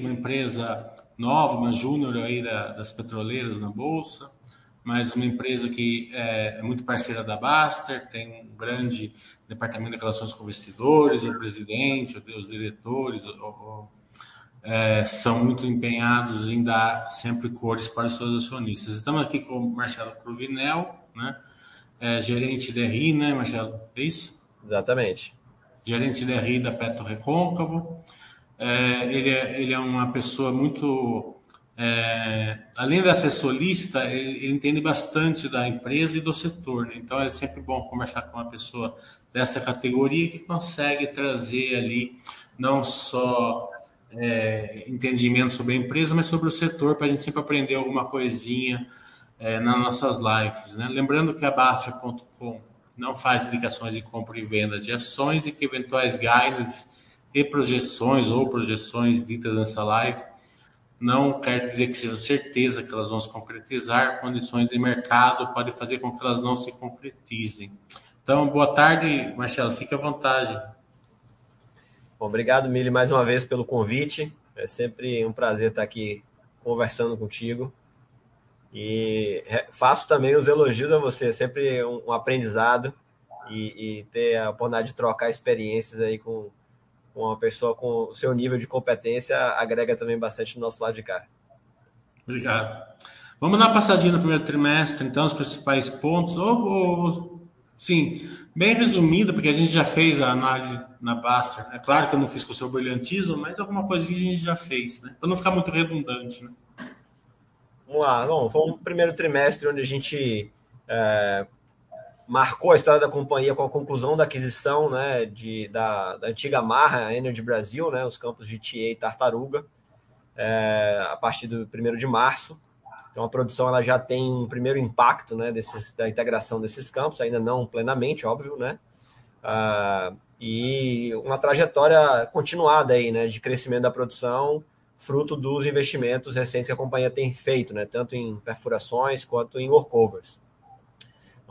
uma empresa nova, uma júnior aí das petroleiras na Bolsa, mas uma empresa que é, é, muito parceira da Baster, tem um grande departamento de relações com investidores, o presidente, os diretores, o, o, é, são muito empenhados em dar sempre cores para os seus acionistas. Estamos aqui com o Marcelo Cruvinel, né? É, gerente de RI, né, Marcelo? É isso? Exatamente. Gerente de RI da Petro Recôncavo. É, ele, é, ele é uma pessoa muito. É, além de ser solista, ele, ele, entende bastante da empresa e do setor. Né? Então é sempre bom conversar com uma pessoa dessa categoria que consegue trazer ali não só é, entendimento sobre a empresa, mas sobre o setor, para a gente sempre aprender alguma coisinha é, nas nossas lives. Né? Lembrando que a Baster.com não faz indicações de compra e venda de ações e que eventuais guidance e projeções ou projeções ditas nessa live não quer dizer que seja certeza que elas vão se concretizar. Condições de mercado podem fazer com que elas não se concretizem. Então, boa tarde, Marcelo. Fique à vontade. Bom, obrigado, Mili, mais uma vez pelo convite. É sempre um prazer estar aqui conversando contigo. E faço também os elogios a você, é sempre um, aprendizado e, e, ter a oportunidade de trocar experiências aí com uma pessoa com o seu nível de competência agrega também bastante no nosso lado de cá. Obrigado. Vamos dar uma passadinha no primeiro trimestre, então, os principais pontos, ou, ou sim, bem resumido, porque a gente já fez a análise na Baster. É claro que eu não fiz com o seu brilhantismo, mas alguma coisinha a gente já fez, né? Para não ficar muito redundante, né? Vamos lá. Bom, foi um primeiro trimestre onde a gente é, marcou a história da companhia com a conclusão da aquisição né, de, da, da antiga Marra, Energy Brasil, né, os campos de Tia e Tartaruga, é, a partir do 1 de março. Então a produção ela já tem um primeiro impacto né, desses, da integração desses campos, ainda não plenamente, óbvio, né? Ah, e uma trajetória continuada aí, né, de crescimento da produção, fruto dos investimentos recentes que a companhia tem feito, né, tanto em perfurações quanto em workovers.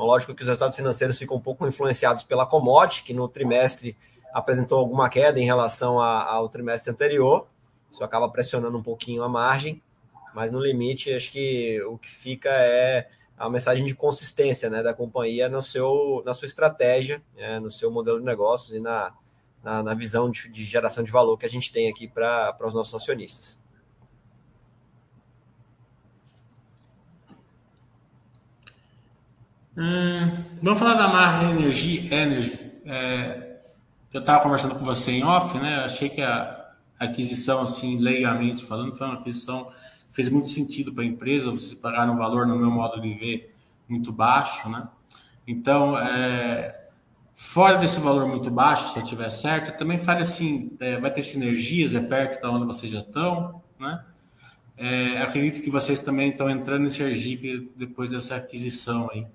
Então, lógico que os resultados financeiros ficam um pouco influenciados pela commodity, que no trimestre apresentou alguma queda em relação ao trimestre anterior. Isso acaba pressionando um pouquinho a margem, mas no limite, acho que o que fica é a mensagem de consistência né, da companhia no seu, na sua estratégia, né, no seu modelo de negócios e na, na, na visão de, de, geração de valor que a gente tem aqui para os nossos acionistas. Hum, vamos falar da marca Energy. Energy. É, eu estava conversando com você em off, né? achei que a aquisição, assim, legalmente falando, foi uma aquisição que fez muito sentido para a empresa. Vocês pagaram um valor, no meu modo de ver, muito baixo, né? Então, é, fora desse valor muito baixo, se eu tiver certo, também fale assim, é, vai ter sinergias, é perto da onde vocês já estão, né? É, acredito que vocês também estão entrando em Sergipe depois dessa aquisição aí.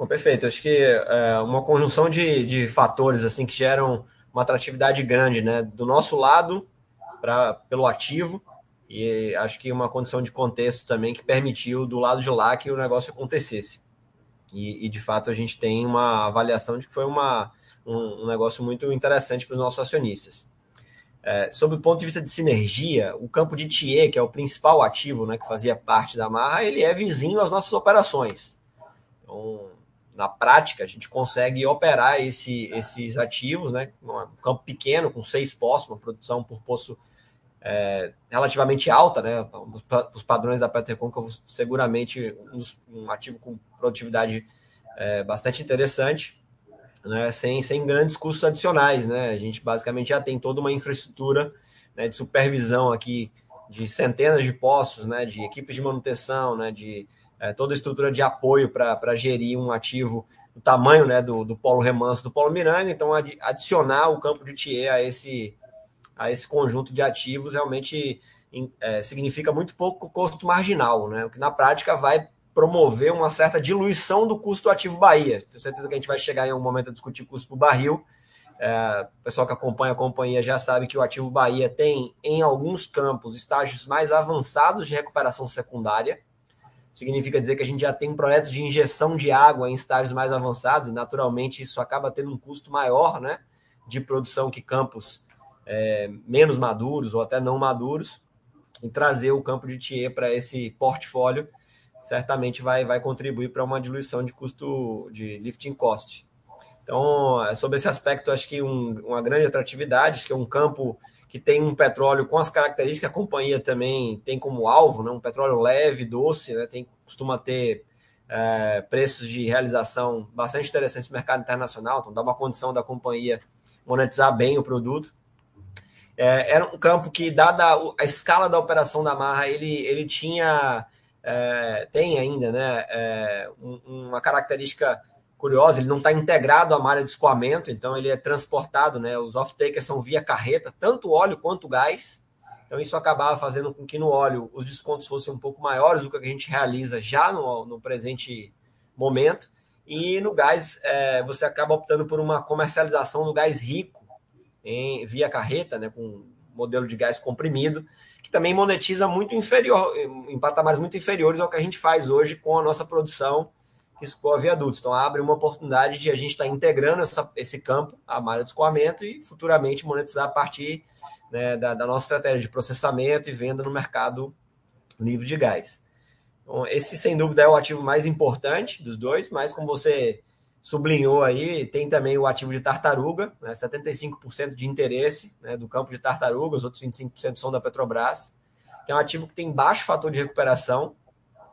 Bom, perfeito. Acho que é uma conjunção de, de fatores assim que geram uma atratividade grande, né? Do nosso lado, pra, pelo ativo, e acho que uma condição de contexto também que permitiu do lado de lá que o negócio acontecesse. E, e de fato a gente tem uma avaliação de que foi uma, um, um negócio muito interessante para os nossos acionistas. É, sob o ponto de vista de sinergia, o campo de Thier, que é o principal ativo né, que fazia parte da Marra, ele é vizinho às nossas operações. Então, na prática, a gente consegue operar esse, esses ativos, né? Um campo pequeno, com seis poços, uma produção por poço é, relativamente alta, né? Os padrões da Petrocôncavo, seguramente um, um, ativo com produtividade é, bastante interessante, né? Sem, sem grandes custos adicionais, né? A gente basicamente já tem toda uma infraestrutura né, de supervisão aqui de centenas de poços, né? De equipes de manutenção, né? De é, toda a estrutura de apoio para gerir um ativo do tamanho né, do, do polo remanso do polo Miranda, então ad, adicionar o campo de Thier a esse, a esse conjunto de ativos realmente é, significa muito pouco custo marginal, né, o que na prática vai promover uma certa diluição do custo do ativo Bahia. Tenho certeza que a gente vai chegar em algum momento a discutir custo o barril. É, o pessoal que acompanha a companhia já sabe que o ativo Bahia tem, em alguns campos, estágios mais avançados de recuperação secundária, significa dizer que a gente já tem projetos de injeção de água em estágios mais avançados, e naturalmente isso acaba tendo um custo maior né, de produção que campos é, menos maduros ou até não maduros e trazer o campo de TIE para esse portfólio certamente vai, vai contribuir para uma diluição de custo de lifting cost. Então, é, sobre esse aspecto, acho que um, uma grande atratividade, que é um campo que tem um petróleo com as características que a companhia também tem como alvo, né? um petróleo leve, doce, né? tem, costuma ter é, preços de realização bastante interessantes no mercado internacional, então dá uma condição da companhia monetizar bem o produto. É, era um campo que, dada a escala da operação da Marra, ele, ele tinha, é, tem ainda, né, é, uma característica curiosa, ele não está integrado à malha de escoamento, então ele é transportado, né? Os off-takers são via carreta, tanto óleo quanto gás. Então isso acabava fazendo com que no óleo os descontos fossem um pouco maiores do que a gente realiza já no, no presente momento. E no gás é, você acaba optando por uma comercialização do gás rico em, via carreta, né? Com modelo de gás comprimido, que também monetiza muito inferior, em patamares muito inferiores ao que a gente faz hoje com a nossa produção que escoa viadutos. Então, abre uma oportunidade de a gente estar tá integrando essa, esse campo, a malha de escoamento, e futuramente monetizar a partir né, da, da, nossa estratégia de processamento e venda no mercado livre de gás. Então, esse, sem dúvida, é o ativo mais importante dos dois, mas como você sublinhou aí, tem também o ativo de tartaruga, né, 75% de interesse né, do campo de tartaruga, os outros 25% são da Petrobras, que é um ativo que tem baixo fator de recuperação,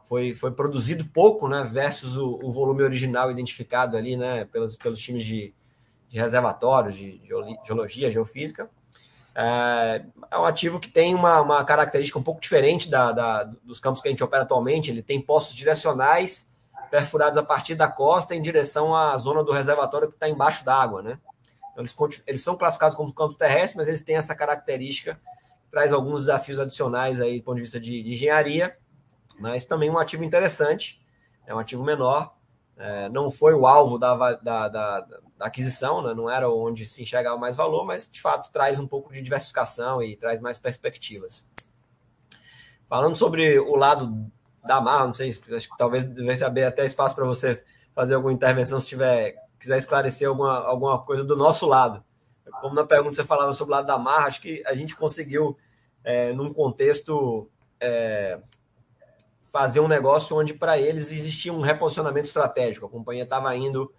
foi, foi produzido pouco, né, versus o, o volume original identificado ali, né, pelos, pelos times de, de reservatórios, de, geologia, geofísica. É, é, um ativo que tem uma, uma característica um pouco diferente da, da, dos campos que a gente opera atualmente. Ele tem postos direcionais perfurados a partir da costa em direção à zona do reservatório que está embaixo d'água, né? Então, eles, eles são classificados como campo terrestre, mas eles têm essa característica traz alguns desafios adicionais aí do ponto de vista de, de engenharia mas também um ativo interessante, é um ativo menor, é, não foi o alvo da, da, da, da aquisição, né? não era onde se enxergava mais valor, mas de fato traz um pouco de diversificação e traz mais perspectivas. Falando sobre o lado da Mar, não sei, acho que talvez devesse abrir até espaço para você fazer alguma intervenção se tiver quiser esclarecer alguma, alguma coisa do nosso lado. Como na pergunta você falava sobre o lado da Mar, acho que a gente conseguiu, é, num contexto é, fazer um negócio onde para eles existia um reposicionamento estratégico. A companhia estava indo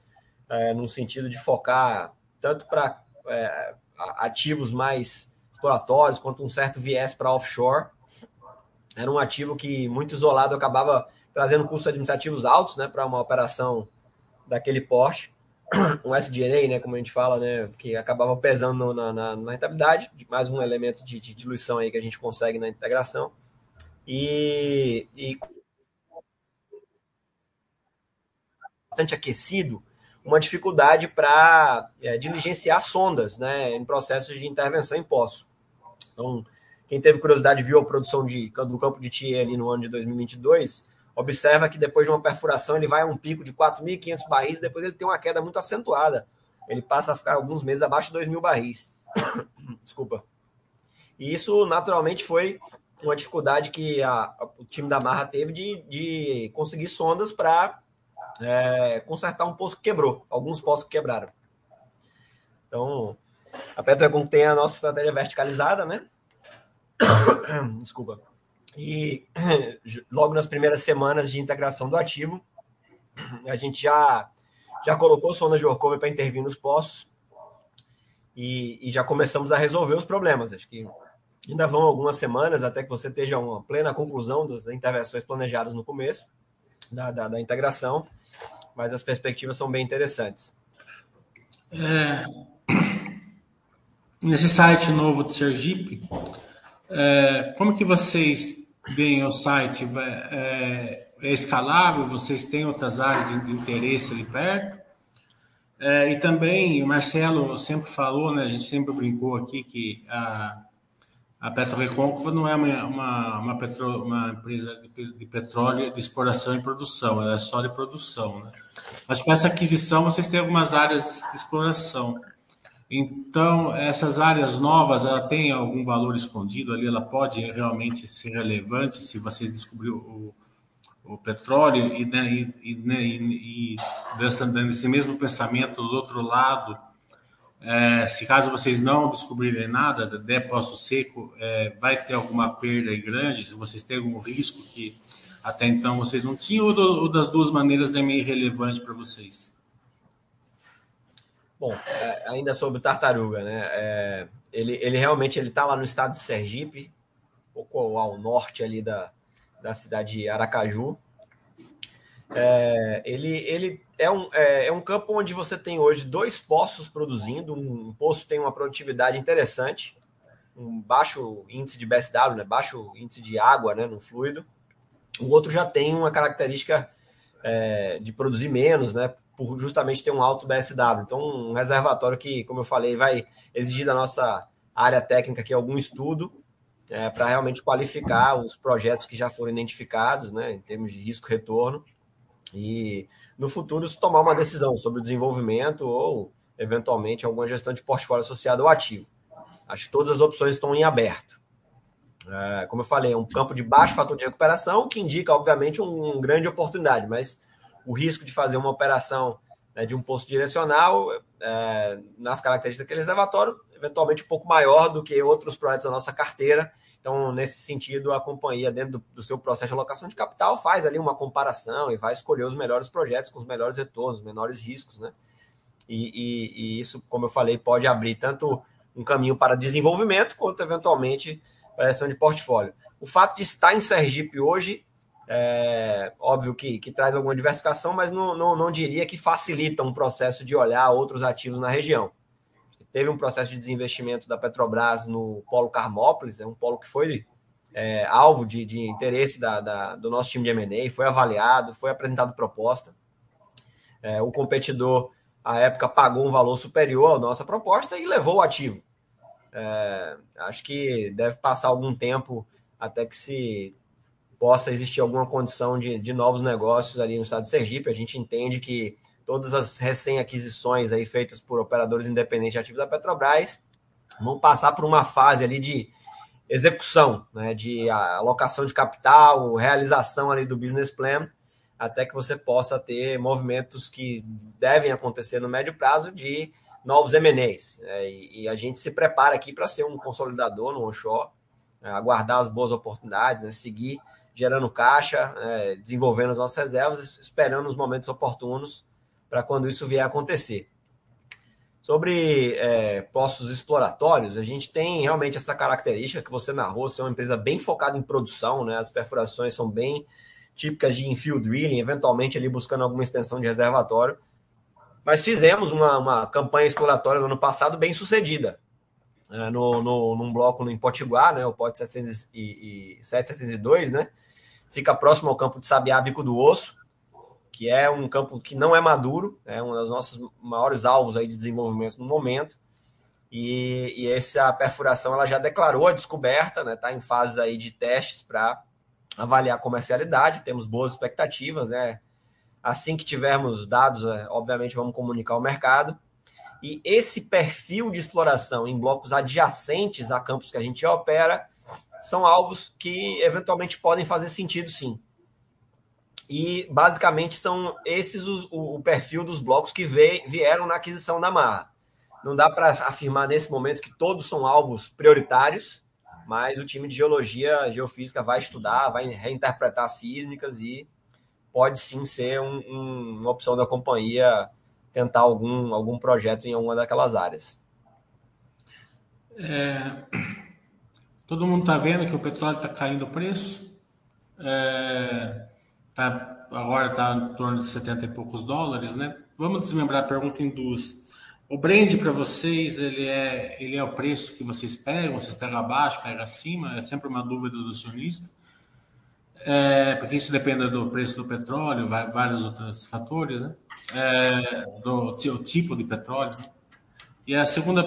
é, no sentido de focar tanto para é, ativos mais exploratórios quanto um certo viés para offshore. Era um ativo que, muito isolado, acabava trazendo custos administrativos altos né, para uma operação daquele porte. Um SG&A, né, como a gente fala, né, que acabava pesando na, na, na rentabilidade, mais um elemento de, de diluição aí que a gente consegue na integração e, e bastante aquecido, uma dificuldade para é, diligenciar sondas né, em processos de intervenção em poço. Então, quem teve curiosidade viu a produção de, do campo de Thier ali no ano de 2022, observa que depois de uma perfuração ele vai a um pico de 4.500 barris e depois ele tem uma queda muito acentuada. Ele passa a ficar alguns meses abaixo de 2.000 barris. Desculpa. E isso naturalmente foi uma dificuldade que a, o time da Marra teve de, de conseguir sondas para é, consertar um poço que quebrou, alguns poços que quebraram. Então, a Petrocom tem a nossa estratégia verticalizada, né? Desculpa. E logo nas primeiras semanas de integração do ativo, a gente já, já colocou sondas de workover para intervir nos poços e, e já começamos a resolver os problemas. Acho que Ainda vão algumas semanas até que você esteja uma plena conclusão das intervenções planejadas no começo da, da, da integração, mas as perspectivas são bem interessantes. É, nesse site novo de Sergipe, é, como que vocês veem o site? É, é, escalável? Vocês têm outras áreas de interesse ali perto? É, e também o Marcelo sempre falou, né, a gente sempre brincou aqui que a, a PetroRecôncavo não é uma, uma, uma, petro, uma empresa de, de, petróleo de exploração e produção, ela é só de produção. Né? Mas com essa aquisição vocês têm algumas áreas de exploração. Então, essas áreas novas, ela tem algum valor escondido ali, ela pode realmente ser relevante se você descobrir o, o petróleo e, né, e, e, né, e, e mesmo pensamento do outro lado, É, se caso vocês não descobrirem nada, depósito seco, é, vai ter alguma perda grande, se vocês têm algum risco que até então vocês não tinham, ou, do, ou das duas maneiras é meio irrelevante para vocês? Bom, é, ainda sobre tartaruga, né? É, ele, ele realmente ele está lá no estado de Sergipe, um pouco ao norte ali da, da cidade de Aracaju. É, ele, ele é, um, é, é, um campo onde você tem hoje dois poços produzindo. Um, poço tem uma produtividade interessante, um baixo índice de BSW, né, baixo índice de água né, no fluido. O outro já tem uma característica é, de produzir menos, né, por justamente ter um alto BSW. Então, um reservatório que, como eu falei, vai exigir da nossa área técnica aqui algum estudo é, para realmente qualificar os projetos que já foram identificados, né, em termos de risco-retorno, e no futuro tomar uma decisão sobre o desenvolvimento ou, eventualmente, alguma gestão de portfólio associado ao ativo. Acho que todas as opções estão em aberto. É, como eu falei, é um campo de baixo fator de recuperação, o que indica, obviamente, uma um grande oportunidade, mas o risco de fazer uma operação né, de um posto direcional, é, nas características daquele reservatório, eventualmente um pouco maior do que outros projetos da nossa carteira. Então, nesse sentido, a companhia, dentro do, do seu processo de alocação de capital, faz ali uma comparação e vai escolher os melhores projetos com os melhores retornos, os menores riscos, né? E, e, e isso, como eu falei, pode abrir tanto um caminho para desenvolvimento, quanto eventualmente para de portfólio. O fato de estar em Sergipe hoje é óbvio que, que traz alguma diversificação, mas não, não, não diria que facilita um processo de olhar outros ativos na região. Teve um processo de desinvestimento da Petrobras no Polo Carmópolis, é um polo que foi é, alvo de, de interesse da, da, do nosso time de M&A, foi avaliado, foi apresentado proposta. É, o competidor, à época, pagou um valor superior à nossa proposta e levou o ativo. É, acho que deve passar algum tempo até que se possa existir alguma condição de, de novos negócios ali no estado de Sergipe. A gente entende que todas as recém-aquisições aí feitas por operadores independentes ativos da Petrobras vão passar por uma fase ali de execução, né, de alocação de capital, realização ali do business plan, até que você possa ter movimentos que devem acontecer no médio prazo de novos M&As. Né, e, a gente se prepara aqui para ser um consolidador no onshore, né, aguardar as boas oportunidades, né, seguir gerando caixa, é, desenvolvendo as nossas reservas, esperando os momentos oportunos para quando isso vier a acontecer. Sobre é, postos exploratórios, a gente tem realmente essa característica que você narrou, ser uma empresa bem focada em produção, né? as perfurações são bem típicas de infield drilling, eventualmente ali buscando alguma extensão de reservatório. Mas fizemos uma, uma campanha exploratória no ano passado bem sucedida, é, no, no, num bloco no Potiguar, né, o pote 702, né, fica próximo ao campo de Sabiá, Bico do Osso, que é um campo que não é maduro, é um dos nossos maiores alvos aí de desenvolvimento no momento. E, e essa perfuração ela já declarou a descoberta, está né, tá em fase aí de testes para avaliar a comercialidade, temos boas expectativas, né? Assim que tivermos dados, é, obviamente vamos comunicar ao mercado. E esse perfil de exploração em blocos adjacentes a campos que a gente opera são alvos que eventualmente podem fazer sentido sim. E basicamente são esses o, o perfil dos blocos que vieram na aquisição da Marra. Não dá para afirmar nesse momento que todos são alvos prioritários, mas o time de geologia, geofísica vai estudar, vai reinterpretar sísmicas e pode sim ser um, um, uma opção da companhia tentar algum, algum projeto em alguma daquelas áreas. É, Todo mundo está vendo que o petróleo está caindo o preço. É, tá, agora está em torno de 70 e poucos dólares, né? Vamos desmembrar a pergunta em duas. O brand para vocês, ele é, ele é o preço que vocês pegam? Vocês pegam abaixo, pegam acima? É sempre uma dúvida do acionista. É, porque isso depende do preço do petróleo, vários outros fatores, né? É, do, do tipo de petróleo. Né? E a segunda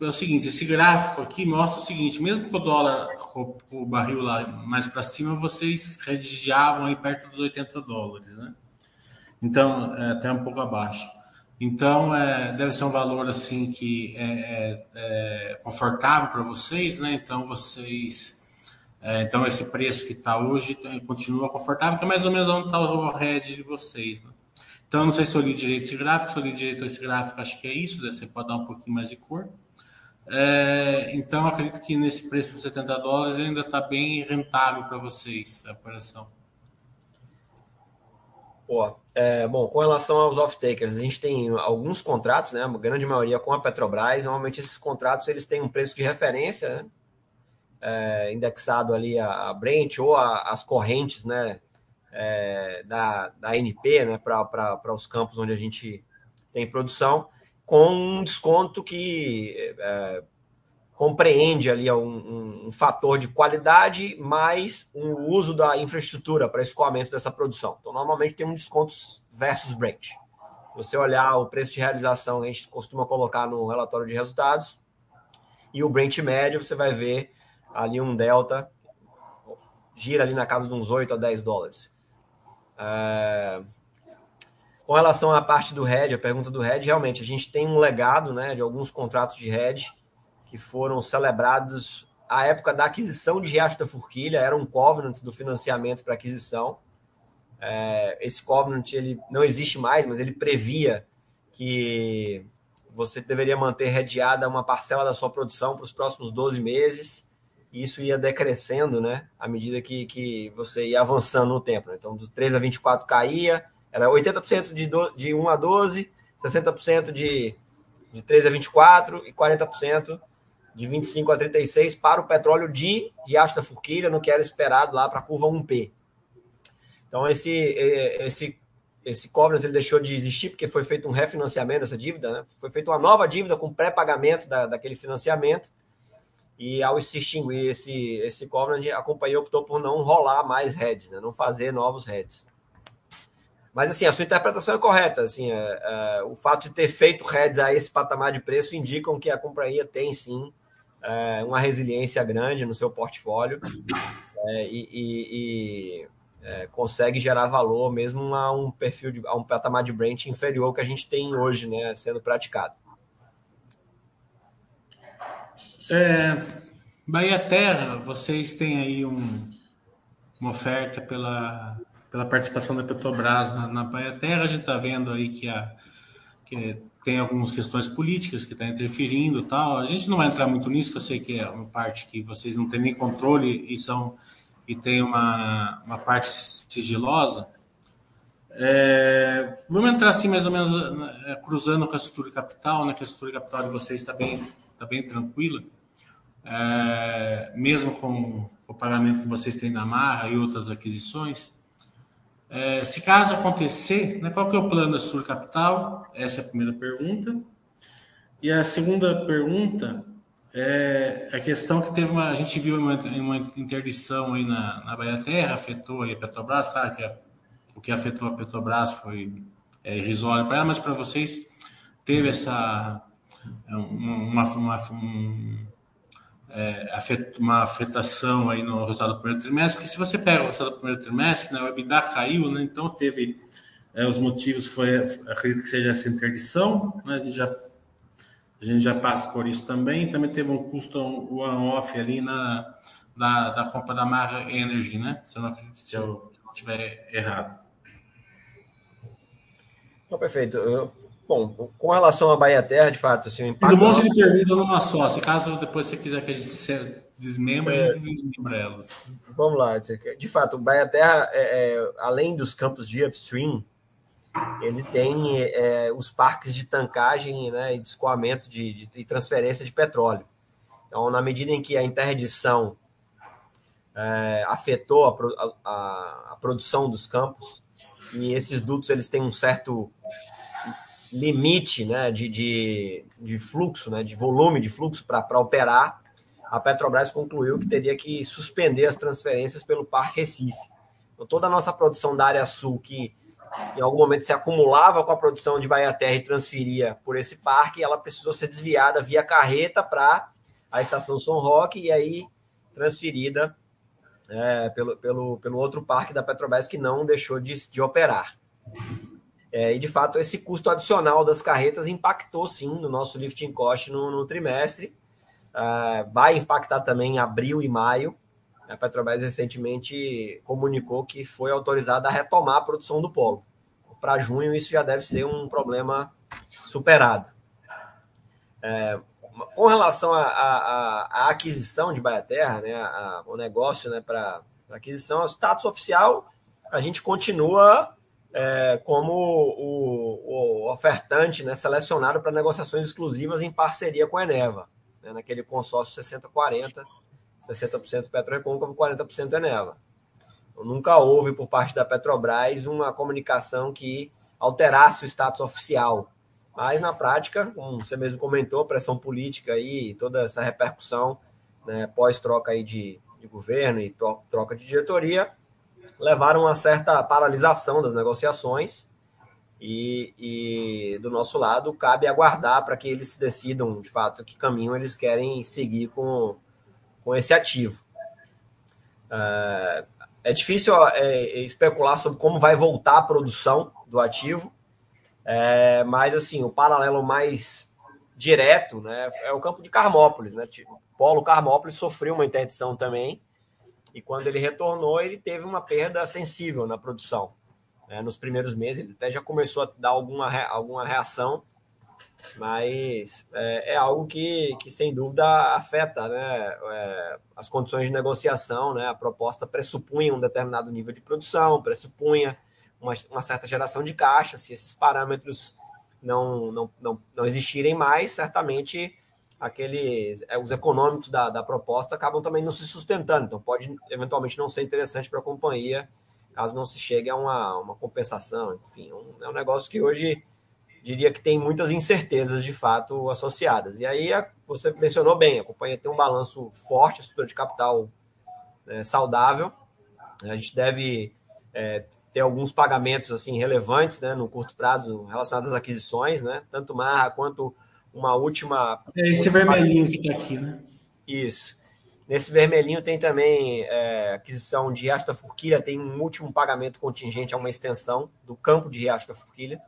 é o seguinte: esse gráfico aqui mostra o seguinte: mesmo com o dólar, com o barril lá mais para cima, vocês redigiavam aí perto dos 80 dólares, né? Então, é, até um pouco abaixo. Então, é, deve ser um valor assim que é, é, é confortável para vocês, né? Então, vocês. É, então, esse preço que está hoje continua confortável, que é mais ou menos onde está o hedge de vocês, né? Então, eu não sei se eu li direito esse gráfico, se eu li direito esse gráfico, acho que é isso, você pode dar um pouquinho mais de cor. É, então, acredito que nesse preço de 70 dólares ainda está bem rentável para vocês a operação. Pô, é, bom, com relação aos off-takers, a gente tem alguns contratos, né? A grande maioria com a Petrobras. Normalmente esses contratos eles têm um preço de referência, né? É, indexado ali a Brent ou a, as correntes, né? É, da, da ANP, né? Para os campos onde a gente tem produção, com um desconto que é, compreende ali um, um, um, fator de qualidade mais o um uso da infraestrutura para escoamento dessa produção. Então, normalmente tem um desconto versus Brent. Você olhar o preço de realização, a gente costuma colocar no relatório de resultados, e o Brent médio, você vai ver ali um delta, gira ali na casa de uns 8 a 10 dólares. É... Com relação à parte do hedge, a pergunta do hedge, realmente, a gente tem um legado né, de alguns contratos de hedge, que foram celebrados à época da aquisição de Riacho da Forquilha, era um covenant do financiamento para aquisição. É, esse covenant ele não existe mais, mas ele previa que você deveria manter redeada uma parcela da sua produção para os próximos 12 meses, e isso ia decrescendo, né, à medida que, que você ia avançando no tempo. Né? Então, do 3 a 24 caía, era 80% de, do, de 1 a 12, 60% de, de 3 a 24 e 40% de 25 a 36 para o petróleo de Riacho da Forquilha, no que era esperado lá para a curva 1P. Então, esse, esse, esse covenant ele deixou de existir porque foi feito um refinanciamento dessa dívida, né? foi feita uma nova dívida com pré-pagamento da, daquele financiamento, e ao se extinguir esse, esse covenant, a companhia optou por não rolar mais heads, né? não fazer novos heads. Mas, assim, a sua interpretação é correta. Assim, é, é, o fato de ter feito heads a esse patamar de preço indicam que a companhia tem, sim, é, uma resiliência grande no seu portfólio é, e, e, e é, consegue gerar valor mesmo a um perfil, de, a um patamar de Brent inferior que a gente tem hoje, né, sendo praticado. É, Bahia Terra, vocês têm aí um, uma oferta pela, pela participação da Petrobras na, na Bahia Terra. A gente está vendo aí que a que tem algumas questões políticas que estão tá interferindo tal. A gente não vai entrar muito nisso, que eu sei que é uma parte que vocês não têm nem controle e são e tem uma, uma parte sigilosa. É, vamos entrar assim mais ou menos é, cruzando com a estrutura capital, né? Que a estrutura capital de vocês está bem, tá bem tranquila, é, mesmo com o pagamento que vocês têm na Marra e outras aquisições. É, se caso acontecer, né, qual que é o plano da estrutura capital? Essa é a primeira pergunta. E a segunda pergunta é a questão que teve uma, a gente viu uma, uma interdição aí na, na Bahia Terra, afetou aí a Petrobras, claro que a, o que afetou a Petrobras foi é, irrisório para ela, mas para vocês teve essa uma, uma, um, é, uma afetação aí no resultado do primeiro trimestre, porque se você pega o resultado do primeiro trimestre, né, o EBITDA caiu, né, então teve é, os motivos foi, acredito que seja essa interdição, né, a gente já, a gente já passa por isso também, também teve um custo one-off ali na, da, da compra da Marra Energy, né, se eu não, se eu não estiver errado. Então, perfeito. Eu Bom, com relação à Bahia Terra, de fato, assim, o impacto. Fiz um monte de perguntas numa só. Se caso depois você quiser que a gente desmembra, é, a gente desmembra elas. Vamos lá. De fato, o Bahia Terra, é, é, além dos campos de upstream, ele tem é, os parques de tancagem né, e de escoamento de, de, de, transferência de petróleo. Então, na medida em que a interdição é, afetou a, a, a produção dos campos, e esses dutos eles têm um certo limite né, de, de, de fluxo, né, de volume de fluxo para operar, a Petrobras concluiu que teria que suspender as transferências pelo Parque Recife. Então, toda a nossa produção da área sul, que em algum momento se acumulava com a produção de Bahia Terra e transferia por esse parque, ela precisou ser desviada via carreta para a estação São Roque e aí transferida é, pelo, pelo, pelo outro parque da Petrobras que não deixou de, de operar. É, e de fato, esse custo adicional das carretas impactou sim no nosso lifting cost no, no trimestre. Uh, vai impactar também em abril e maio. A Petrobras recentemente comunicou que foi autorizada a retomar a produção do polo. para junho isso já deve ser um problema superado. É, com relação à aquisição de Baia Terra, né, o negócio né, para aquisição, o status oficial, a gente continua é, como o, o, ofertante né, selecionado para negociações exclusivas em parceria com a Eneva, né, naquele consórcio 60-40, 60%, Petrorecôncavo, 40% Eneva. Então, nunca houve por parte da Petrobras uma comunicação que alterasse o status oficial mas na prática, como você mesmo comentou, pressão política e toda essa repercussão né, pós-troca de, de governo e troca de diretoria levaram a uma certa paralisação das negociações e, e, do nosso lado cabe aguardar para que eles decidam de fato que caminho eles querem seguir com, com esse ativo. É, é difícil é, especular sobre como vai voltar a produção do ativo, é, mas, assim, o paralelo mais direto né, é o campo de Carmópolis. Né? O Polo Carmópolis sofreu uma interdição também, e quando ele retornou, ele teve uma perda sensível na produção. Né? Nos primeiros meses, ele até já começou a dar alguma, alguma reação, mas é, é algo que, que, sem dúvida, afeta né? É, as condições de negociação. Né? A proposta pressupunha um determinado nível de produção, pressupunha uma, uma certa geração de caixa. Se esses parâmetros não, não, não, não existirem mais, certamente aqueles é, os econômicos da, da proposta acabam também não se sustentando. Então, pode eventualmente não ser interessante para a companhia, caso não se chegue a uma, uma compensação. Enfim, um, é um negócio que hoje diria que tem muitas incertezas de fato associadas. E aí você mencionou bem, a companhia tem um balanço forte, estrutura de capital né, saudável. A gente deve é, ter alguns pagamentos assim relevantes né, no curto prazo relacionados às aquisições, né? Tanto Marra quanto uma última. É esse vermelhinho que está aqui, né? Isso. Nesse vermelhinho tem também é, aquisição de Riacho da Forquilha, tem um último pagamento contingente a uma extensão do campo de Riacho da Forquilha.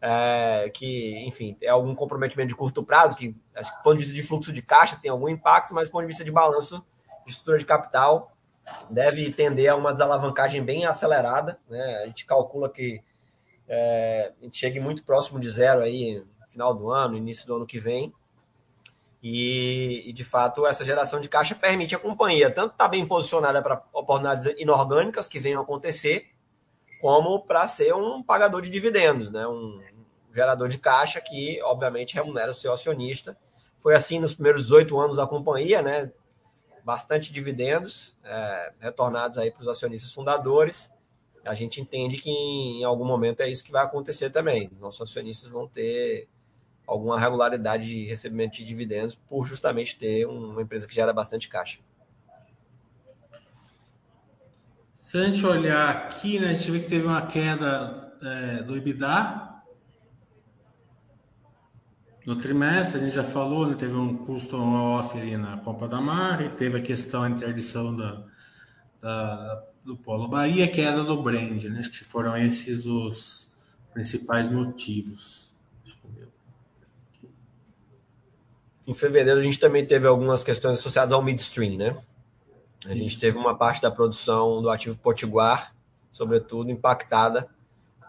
É, que, enfim, é algum comprometimento de curto prazo, que acho que do ponto de vista de fluxo de caixa tem algum impacto, mas do ponto de vista de balanço de estrutura de capital deve tender a uma desalavancagem bem acelerada. Né? A gente calcula que é, a gente chegue muito próximo de zero aí final do ano, início do ano que vem. E, e, de fato, essa geração de caixa permite a companhia tanto estar tá bem posicionada para oportunidades inorgânicas que venham a acontecer, como para ser um pagador de dividendos, né? um gerador de caixa que, obviamente, remunera o seu acionista. Foi assim nos primeiros 18 anos da companhia, né? bastante dividendos é, retornados aí para os acionistas fundadores. A gente entende que em algum momento é isso que vai acontecer também. Nossos acionistas vão ter alguma regularidade de recebimento de dividendos por justamente ter uma empresa que gera bastante caixa. Se a gente olhar aqui, né, a gente vê que teve uma queda é, do EBITDA, no trimestre, a gente já falou, né, teve um custo off ali na Copa da Mar, teve a questão da interdição da, do Polo Bahia, queda do brand, né? Acho que foram esses os principais motivos. Em fevereiro, a gente também teve algumas questões associadas ao midstream, né? A gente Isso. teve uma parte da produção do ativo Potiguar, sobretudo impactada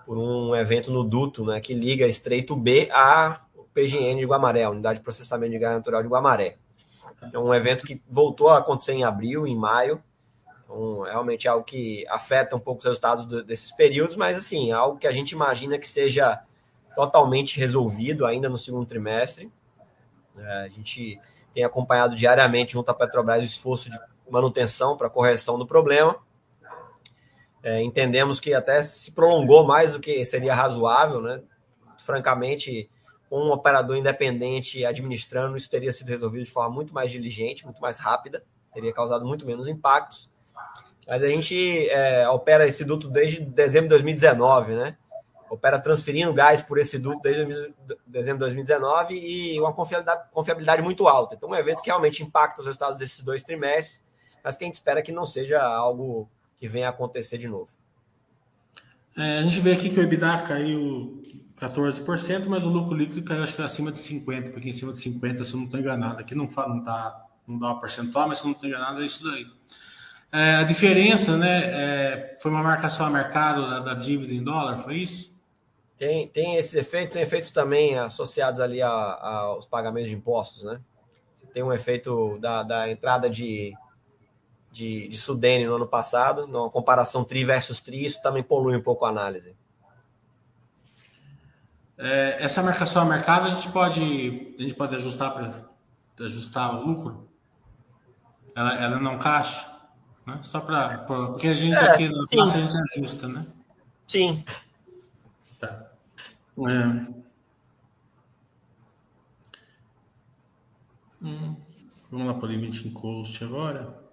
por um evento no duto, né, que liga Estreito B a PGN de Guamaré, a Unidade de Processamento de Gás Natural de Guamaré. Então, um evento que voltou a acontecer em abril, em maio. Então, realmente é algo que afeta um pouco os resultados do, desses períodos, mas, assim, é algo que a gente imagina que seja totalmente resolvido ainda no segundo trimestre. É, a gente tem acompanhado diariamente junto à Petrobras o esforço de manutenção para correção do problema. É, entendemos que até se prolongou mais do que seria razoável, né? Francamente, com um operador independente administrando, isso teria sido resolvido de forma muito mais diligente, muito mais rápida, teria causado muito menos impactos. Mas a gente é, opera esse duto desde dezembro de 2019, né? Opera transferindo gás por esse duto desde dezembro de 2019 e uma confiabilidade, confiabilidade muito alta. Então, um evento que realmente impacta os resultados desses dois trimestres, mas que a gente espera que não seja algo que venha a acontecer de novo. É, a gente vê aqui que o EBITDA caiu 14%, mas o lucro líquido caiu acho que acima de 50%, porque em cima de 50%, se eu não estou enganado, aqui não, não, tá, não dá uma percentual, mas se eu não estou enganado, é isso daí. É, a diferença, né, é, foi uma marcação a mercado da, da, dívida em dólar, foi isso? Tem, tem esses efeitos, tem efeitos também associados ali a, a, aos pagamentos de impostos, né? Você tem um efeito da, da entrada de, de, de Sudene no ano passado, numa comparação tri versus tri, isso também polui um pouco a análise. É, essa marcação a mercado a gente pode, a gente pode ajustar para ajustar o lucro? Ela, ela não caixa? Né? Só para. Porque a gente é, aqui no a gente ajusta, né? Sim. Tá. É. Hum, vamos lá para o limite em cost agora.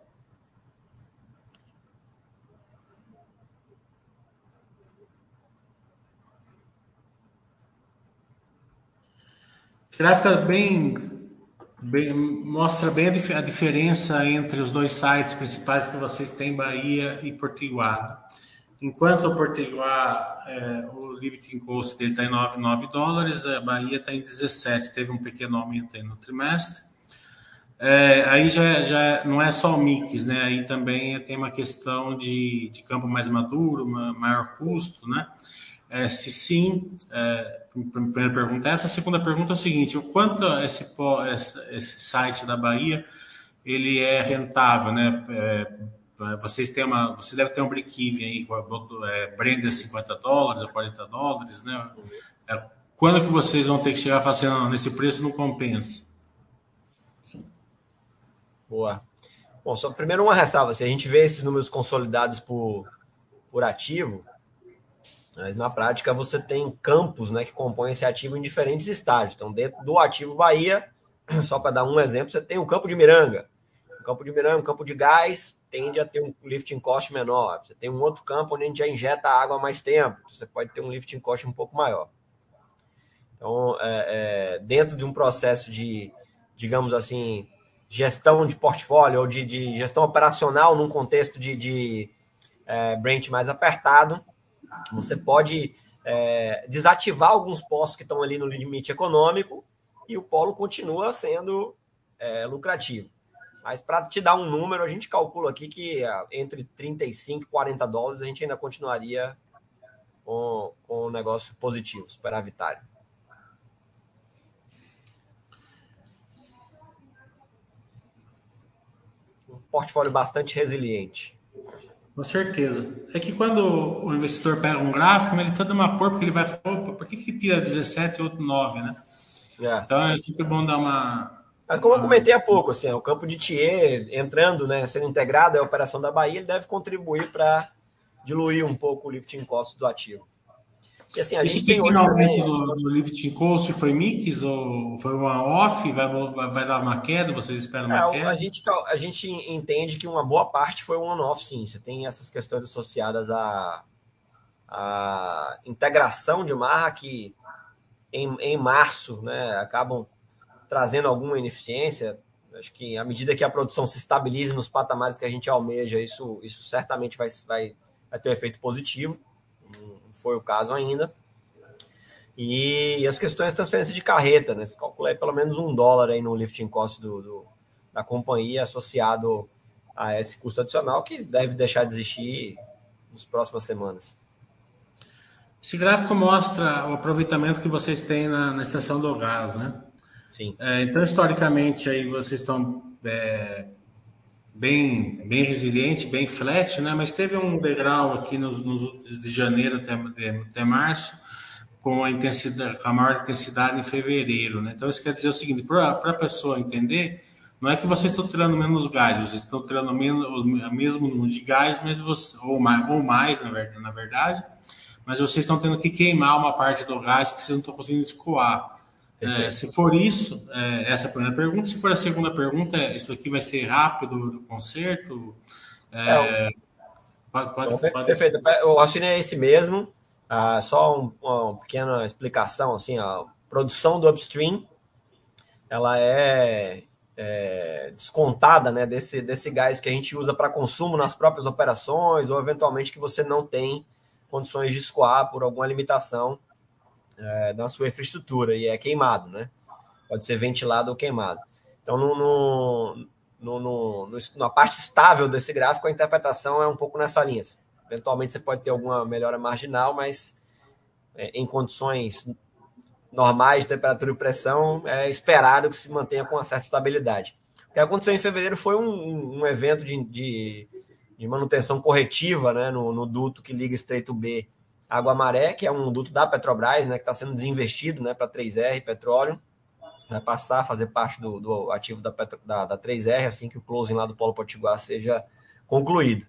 Gráfica bem Bem, mostra bem a, a, diferença entre os dois sites principais que vocês têm, Bahia e Portiguar. Enquanto o Portiguar, é, o lifting cost dele está em 9, 9 dólares, a Bahia está em 17, teve um pequeno aumento aí no trimestre. É, aí já, já não é só o mix, né? Aí também tem uma questão de, de campo mais maduro, maior custo, né? É, se sim, é, primeira pergunta é essa. A segunda pergunta é a seguinte: o quanto esse, esse site da Bahia ele é rentável, né? É, vocês têm uma, você deve ter um break-even aí, é, Brenda 50 dólares ou 40 dólares, né? É, quando que vocês vão ter que chegar fazendo assim, nesse preço não compensa? Boa. Bom, só primeiro uma ressalva, se a gente vê esses números consolidados por, por ativo, mas na prática você tem campos né, que compõem esse ativo em diferentes estágios. Então, dentro do ativo Bahia, só para dar um exemplo, você tem o campo de Miranga. O campo de Miranga, o campo de gás, tende a ter um lifting cost menor. Você tem um outro campo onde a gente já injeta água mais tempo. Então, você pode ter um lifting cost um pouco maior. Então, é, é, dentro de um processo de, digamos assim, gestão de portfólio ou de, de gestão operacional num contexto de, de é, branch mais apertado, você pode é, desativar alguns postos que estão ali no limite econômico e o polo continua sendo é, lucrativo. Mas para te dar um número, a gente calcula aqui que é, entre 35 e 40 dólares a gente ainda continuaria com, com um negócio positivo, superavitário. Um portfólio bastante resiliente. Com certeza. É que quando o investidor pega um gráfico, ele está uma cor, porque ele vai falar, opa, por que, que tira 17 e outro 9, né? É. Então é sempre bom dar uma. Mas como eu comentei há pouco, assim, o campo de Thier entrando, né, sendo integrado à operação da Bahia, ele deve contribuir para diluir um pouco o lifting cost do ativo. E assim, a Esse gente pequeno aumento do, do lifting cost foi mix ou foi uma off? Vai, vai, vai dar uma queda? Vocês esperam uma é, queda? A gente, a gente entende que uma boa parte foi um on-off, sim. Você tem essas questões associadas à, à integração de marra que em, em março né, acabam trazendo alguma ineficiência. Acho que à medida que a produção se estabilize nos patamares que a gente almeja, isso, isso certamente vai, vai, vai ter um efeito positivo foi o caso ainda. E, as questões de transferência de carreta, né? Calcula aí pelo menos um dólar aí no lifting cost do, do, da companhia associado a esse custo adicional que deve deixar de existir nas próximas semanas. Esse gráfico mostra o aproveitamento que vocês têm na, na extensão do gás, né? Sim. É, então, historicamente, aí vocês estão é, bem, bem resiliente, bem flat, né? Mas teve um degrau aqui nos, nos de janeiro até, até março, com a intensidade, com a maior intensidade em fevereiro, né? Então isso quer dizer o seguinte, para a pessoa entender, não é que vocês estão tirando menos gás, vocês estão tirando menos, o mesmo número de gás, mas você, ou mais, ou mais na verdade, na verdade, mas vocês estão tendo que queimar uma parte do gás que vocês não estão conseguindo escoar. É, se for isso, é, essa é a primeira pergunta. Se for a segunda pergunta, é, isso aqui vai ser rápido o conserto? É, pode, pode, pode, Perfeito. O raciocínio é esse mesmo. Ah, só um, uma pequena explicação. Assim, a produção do upstream ela é, é descontada né, desse, desse gás que a gente usa para consumo nas próprias operações ou eventualmente que você não tem condições de escoar por alguma limitação é, na sua infraestrutura e é queimado, né? Pode ser ventilado ou queimado. Então, no, no, no, no, na parte estável desse gráfico, a interpretação é um pouco nessa linha. Eventualmente você pode ter alguma melhora marginal, mas é, em condições normais de temperatura e pressão, é esperado que se mantenha com uma certa estabilidade. O que aconteceu em fevereiro foi um, um evento de, de, de, manutenção corretiva né, no, no, duto que liga Estreito B Água Maré, que é um duto da Petrobras, né, que está sendo desinvestido né, para 3R Petróleo. Vai passar a fazer parte do, do ativo da, da, da 3R assim que o closing lá do Polo Potiguar seja concluído.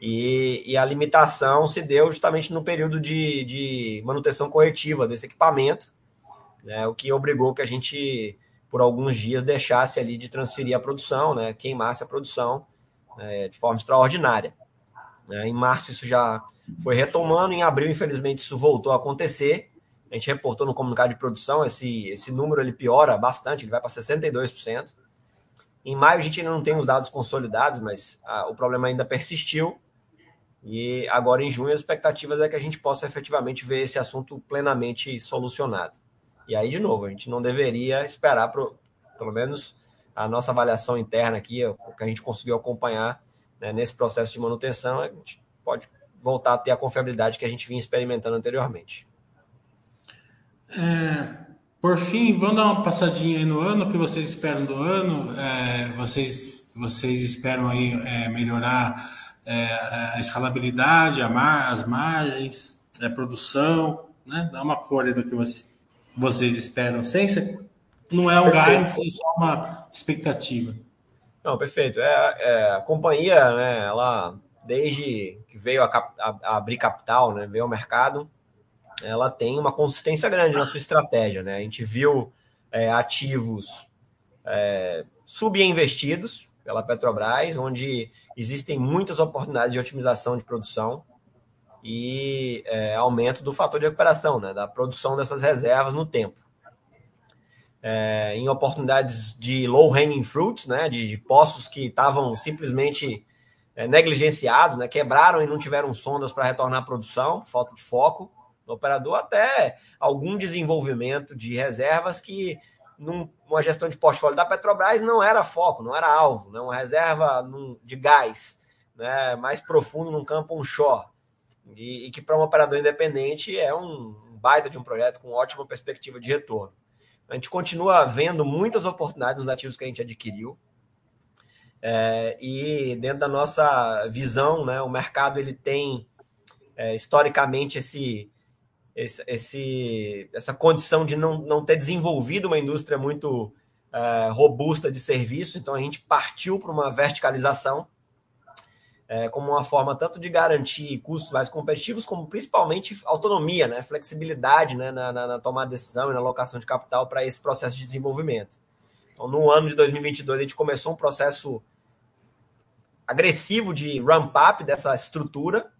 E, e, a limitação se deu justamente no período de, de manutenção corretiva desse equipamento, né, o que obrigou que a gente, por alguns dias, deixasse ali de transferir a produção, né, queimasse a produção né, de forma extraordinária. Né. Em março isso já foi retomando, em abril, infelizmente, isso voltou a acontecer. A gente reportou no comunicado de produção, esse, esse número ele piora bastante, ele vai para 62%. Em maio a gente ainda não tem os dados consolidados, mas o problema ainda persistiu. E agora em junho as expectativas é que a gente possa efetivamente ver esse assunto plenamente solucionado. E aí, de novo, a gente não deveria esperar, pro, pelo menos a nossa avaliação interna aqui, o que a gente conseguiu acompanhar né, nesse processo de manutenção, a gente pode voltar a ter a confiabilidade que a gente vinha experimentando anteriormente. É, por fim, vamos dar uma passadinha aí no ano, o que vocês esperam do ano? É, vocês, vocês esperam aí é, melhorar é, a escalabilidade, a mar, as margens, a produção, né? Dá uma cor aí do que vocês vocês esperam sem ser, não é um guidance, é só uma expectativa. Não, perfeito. É, é, a companhia, né, ela, desde que veio a, a, a, abrir capital, né, veio ao mercado, ela tem uma consistência grande na sua estratégia. Né? A gente viu é, ativos é, subinvestidos pela Petrobras, onde existem muitas oportunidades de otimização de produção e é, aumento do fator de recuperação, né, da produção dessas reservas no tempo. É, em oportunidades de low hanging fruits, né, de, de poços que estavam simplesmente é, negligenciados, né, quebraram e não tiveram sondas para retornar à produção, falta de foco no operador, até algum desenvolvimento de reservas que numa gestão de portfólio da Petrobras não era foco, não era alvo, né, uma reserva num, de gás né, mais profundo num campo onshore e, e que para um operador independente é um baita de um projeto com ótima perspectiva de retorno. A gente continua vendo muitas oportunidades nos ativos que a gente adquiriu. É, e dentro da nossa visão, né, o mercado ele tem é, historicamente esse, esse, esse, essa condição de não, não ter desenvolvido uma indústria muito é, robusta de serviço, então a gente partiu para uma verticalização é, como uma forma tanto de garantir custos mais competitivos, como principalmente autonomia, né, flexibilidade né, na, na, na tomada de decisão e na alocação de capital para esse processo de desenvolvimento. Então, no ano de 2022, a gente começou um processo agressivo de ramp-up dessa estrutura.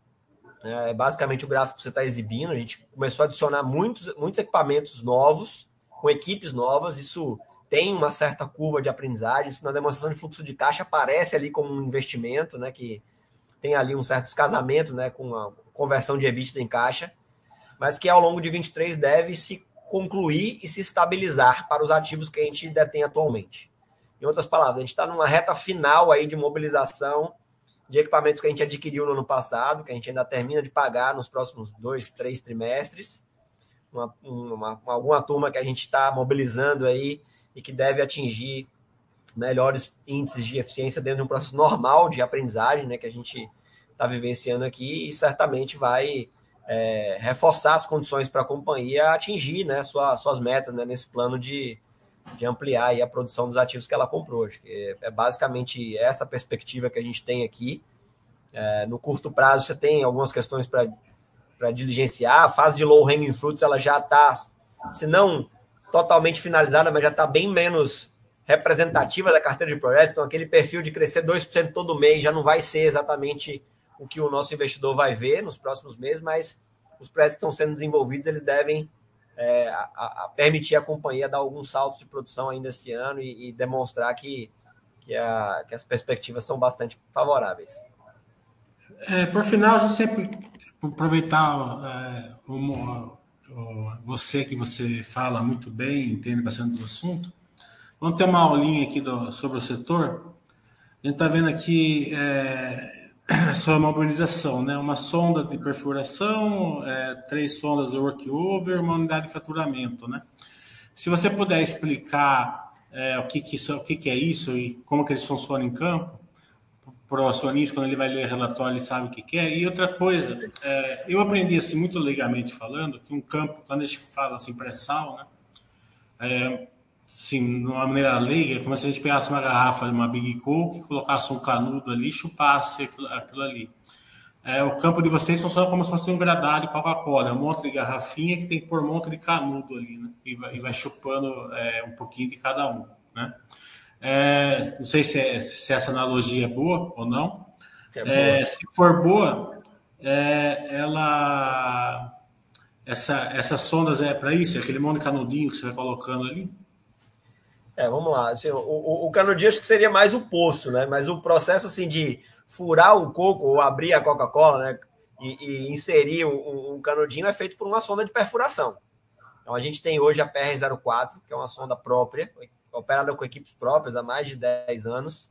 É basicamente o gráfico que você está exibindo. A gente começou a adicionar muitos, muitos equipamentos novos, com equipes novas. Isso tem uma certa curva de aprendizagem. Isso na demonstração de fluxo de caixa aparece ali como um investimento, né? Que tem ali um certo descasamento né, com a conversão de EBITDA em caixa, mas que ao longo de 23 deve se concluir e se estabilizar para os ativos que a gente detém atualmente. Em outras palavras, a gente está numa reta final aí de mobilização de equipamentos que a gente adquiriu no ano passado, que a gente ainda termina de pagar nos próximos dois, três trimestres. Uma, uma, alguma turma que a gente está mobilizando aí e que deve atingir melhores índices de eficiência dentro de um processo normal de aprendizagem, né, que a gente está vivenciando aqui e certamente vai é, reforçar as condições para a companhia atingir né, sua, suas metas né, nesse plano de, de ampliar a produção dos ativos que ela comprou. Acho que é basicamente essa perspectiva que a gente tem aqui. É, no curto prazo, você tem algumas questões para diligenciar. A fase de low hanging fruits ela já está, se não totalmente finalizada, mas já está bem menos representativa da carteira de projetos, então aquele perfil de crescer 2% todo mês já não vai ser exatamente o que o nosso investidor vai ver nos próximos meses, mas os projetos que estão sendo desenvolvidos, eles devem é, a, a permitir à companhia dar alguns saltos de produção ainda esse ano e, e demonstrar que, que, a, que, as perspectivas são bastante favoráveis. É, por final, a gente sempre aproveitar é, você que você fala muito bem, entende bastante do assunto, Vamos ter uma aulinha aqui do, sobre o setor. A gente está vendo aqui é, sua mobilização, né? Uma sonda de perfuração, é, três sondas de workover, uma unidade de faturamento, né? Se você puder explicar é, o, que, que, isso, o que, que é isso e como que eles funcionam em campo, para o acionista, quando ele vai ler relatório, ele sabe o que, que é. E outra coisa, é, eu aprendi assim, muito legalmente falando, que um campo, quando a gente fala assim, pré-sal, né? É, assim, de uma maneira leiga, é como se a gente pegasse uma garrafa uma Big Coke, colocasse um canudo ali e chupasse aquilo, aquilo ali. É, o campo de vocês funciona como se fosse um gradado de Coca-Cola, um monte de garrafinha que tem que pôr um monte de canudo ali, né? E vai, e vai chupando é, um pouquinho de cada um, né? É, não sei se, é, se, essa analogia é boa ou não. É, se for boa, é, ela essa, essas sondas é para isso, é aquele monte de canudinho que você vai colocando ali. É, vamos lá. Assim, o, o, o canudinho acho que seria mais o poço, né? Mas o processo assim de furar o coco ou abrir a Coca-Cola, né? E, e inserir um, um, canudinho é feito por uma sonda de perfuração. Então a gente tem hoje a PR-04, que é uma sonda própria, operada com equipes próprias há mais de 10 anos.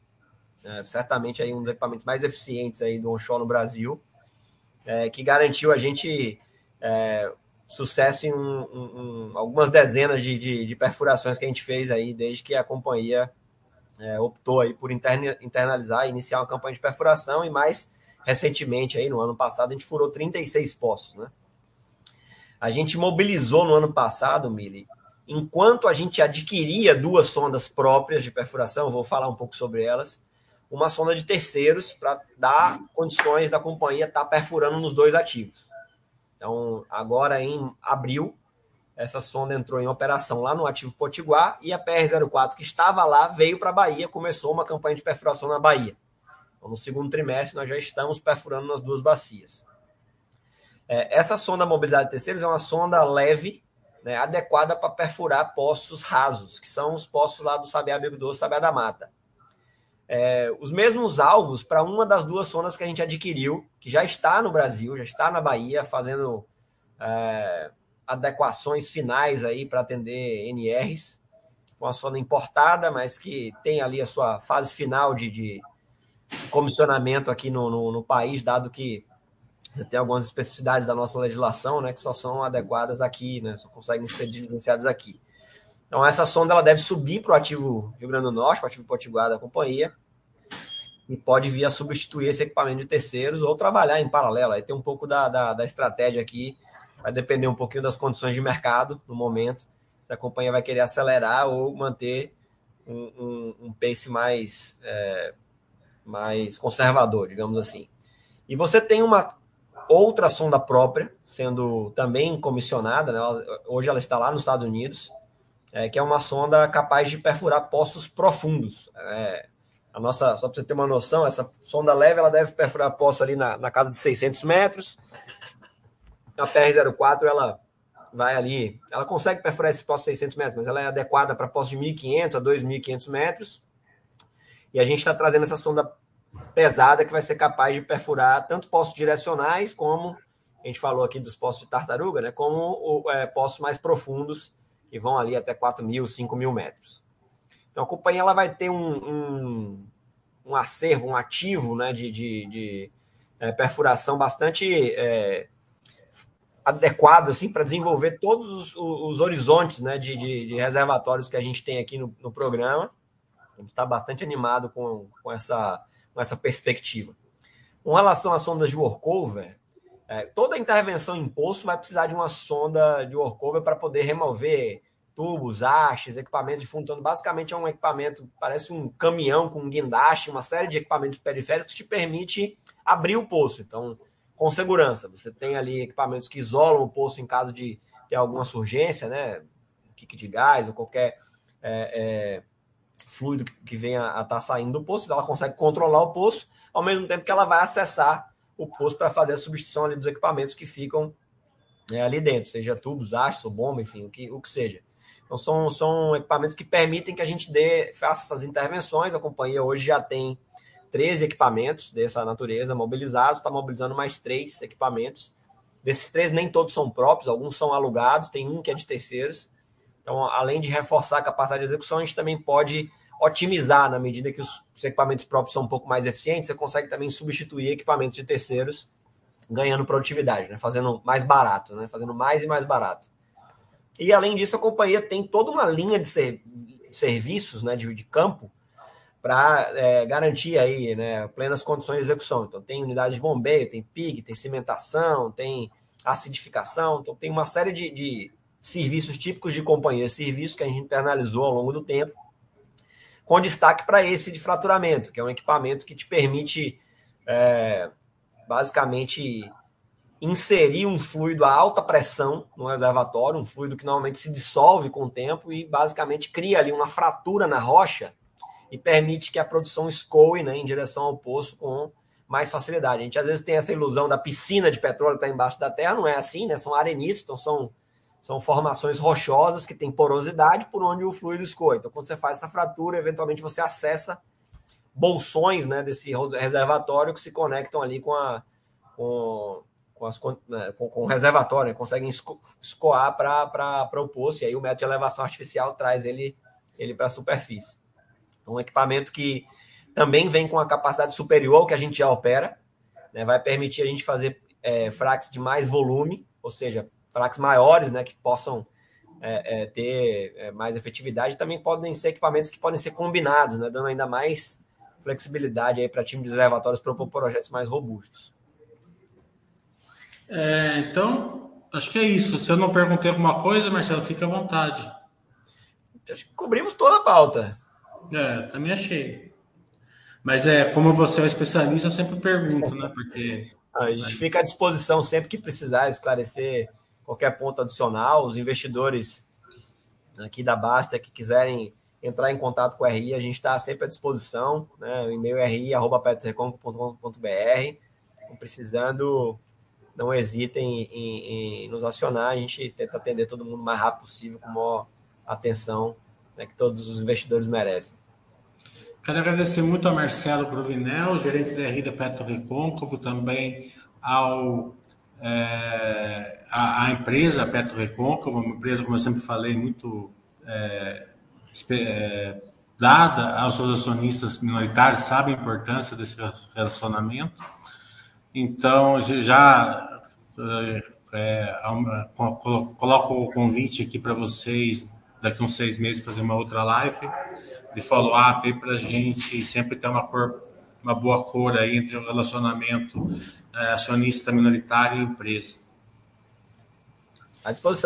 É, certamente aí um dos equipamentos mais eficientes aí do onshore no Brasil, é, que garantiu a gente é, sucesso em um, um, algumas dezenas de, de, de, perfurações que a gente fez aí desde que a companhia é, optou aí por interna, internalizar e iniciar uma campanha de perfuração e mais recentemente aí no ano passado a gente furou 36 poços, né? A gente mobilizou no ano passado, Mili, enquanto a gente adquiria duas sondas próprias de perfuração, vou falar um pouco sobre elas, uma sonda de terceiros para dar condições da companhia estar tá perfurando nos dois ativos. Então, agora em abril, essa sonda entrou em operação lá no ativo Potiguar e a PR-04 que estava lá veio para a Bahia, começou uma campanha de perfuração na Bahia. Então, no segundo trimestre, nós já estamos perfurando nas duas bacias. É, essa sonda mobilidade de terceiros é uma sonda leve, né, adequada para perfurar poços rasos, que são os poços lá do Sabiá Amigo Doce, Sabiá da Mata. É, os mesmos alvos para uma das duas sondas que a gente adquiriu, que já está no Brasil, já está na Bahia, fazendo é, adequações finais aí para atender NRs. Uma sonda importada, mas que tem ali a sua fase final de, de comissionamento aqui no, no, no país, dado que você tem algumas especificidades da nossa legislação, né, que só são adequadas aqui, né, só conseguem ser diligenciadas aqui. Então, essa sonda ela deve subir para o ativo Rio Grande do Norte, para o ativo Potiguar da companhia, e pode vir a substituir esse equipamento de terceiros ou trabalhar em paralelo. Aí tem um pouco da, da, da estratégia aqui, vai depender um pouquinho das condições de mercado no momento, se a companhia vai querer acelerar ou manter um, um, um pace mais, é, mais conservador, digamos assim. E você tem uma outra sonda própria, sendo também comissionada, né? hoje ela está lá nos Estados Unidos, é, que é uma sonda capaz de perfurar poços profundos. É, a nossa, só para você ter uma noção, essa sonda leve ela deve perfurar poços ali na, na casa de 600 metros. A PR-04 ela vai ali, ela consegue perfurar esse poço de 600 metros, mas ela é adequada para poços de 1.500 a 2.500 metros. E a gente está trazendo essa sonda pesada que vai ser capaz de perfurar tanto poços direcionais como a gente falou aqui dos poços de tartaruga, né? Como é, poços mais profundos vão ali até 4 mil, 5 mil metros. Então a companhia ela vai ter um, um, um acervo, um ativo né, de, de, de é, perfuração bastante é, adequado assim, para desenvolver todos os, os horizontes né, de, de, de, reservatórios que a gente tem aqui no, no programa. A gente está bastante animado com, com, essa, com essa perspectiva. Com relação às sondas de workover, é, toda intervenção em poço vai precisar de uma sonda de workover para poder remover tubos, hastes, equipamentos de fundo. Então, basicamente é um equipamento, parece um caminhão com um guindaste, uma série de equipamentos periféricos que te permite abrir o poço. Então, com segurança. Você tem ali equipamentos que isolam o poço em caso de ter alguma surgência, né? Kick de gás ou qualquer é, é, fluido que venha a estar tá saindo do poço. Então, ela consegue controlar o poço, ao mesmo tempo que ela vai acessar o poço para fazer a substituição ali dos equipamentos que ficam né, ali dentro, seja tubos, hastes ou bomba, enfim, o que, o que seja. Então, são, são equipamentos que permitem que a gente dê, faça essas intervenções. A companhia hoje já tem 13 equipamentos dessa natureza mobilizados, está mobilizando mais três equipamentos. Desses três, nem todos são próprios, alguns são alugados, tem um que é de terceiros. Então, além de reforçar a capacidade de execução, a gente também pode otimizar na medida que os, os equipamentos próprios são um pouco mais eficientes, você consegue também substituir equipamentos de terceiros, ganhando produtividade, né? fazendo mais barato, né? fazendo mais e mais barato. E além disso, a companhia tem toda uma linha de ser, serviços né, de, de campo para é, garantir aí, né, plenas condições de execução. Então, tem unidade de bombeio, tem PIG, tem cimentação, tem acidificação, então tem uma série de, de serviços típicos de companhia, serviços que a gente internalizou ao longo do tempo, com destaque para esse de fraturamento, que é um equipamento que te permite é, basicamente inserir um fluido a alta pressão no reservatório, um fluido que normalmente se dissolve com o tempo e basicamente cria ali uma fratura na rocha e permite que a produção escoe né, em direção ao poço com mais facilidade. A gente às vezes tem essa ilusão da piscina de petróleo que está embaixo da terra, não é assim, né? São arenitos, então são, são formações rochosas que têm porosidade por onde o fluido escoa. Então, quando você faz essa fratura, eventualmente você acessa bolsões né, desse reservatório que se conectam ali com, a, com, com, as, né, com, com reservatório, né? conseguem escoar para o poço, e aí o método de elevação artificial traz ele, ele para a superfície. Então, um equipamento que também vem com a capacidade superior ao que a gente já opera, né? vai permitir a gente fazer é, fracs de mais volume, ou seja, fracs maiores, né, que possam é, é, ter é, mais efetividade. Também podem ser equipamentos que podem ser combinados, né, dando ainda mais flexibilidade aí para time de reservatórios propor projetos mais robustos. É, então, acho que é isso. Se eu não perguntei alguma coisa, Marcelo, fica à vontade. Acho que cobrimos toda a pauta. É, também achei. Mas é, como você é um especialista, eu sempre pergunto, né? Porque. A gente fica à disposição sempre que precisar esclarecer qualquer ponto adicional. Os investidores aqui da Basta que quiserem entrar em contato com a RI, a gente está sempre à disposição. Né? O e-mail é ri.petrecom.com.br. Precisando, não hesitem em, em, nos acionar. A gente tenta atender todo mundo o mais rápido possível, com maior atenção né, que todos os investidores merecem. Quero agradecer muito a Marcelo Provinel, gerente da RI da Petro Recôncavo, também ao é, a, a, empresa Petro Recôncavo, uma empresa, como eu sempre falei, muito é, é, dada aos seus acionistas minoritários, sabe a importância desse relacionamento. Então, já é, coloco o convite aqui para vocês, daqui uns seis meses, fazer uma outra live de follow-up para a gente sempre ter uma, cor, uma boa cor aí entre o relacionamento é, acionista minoritário e empresa. À disposição.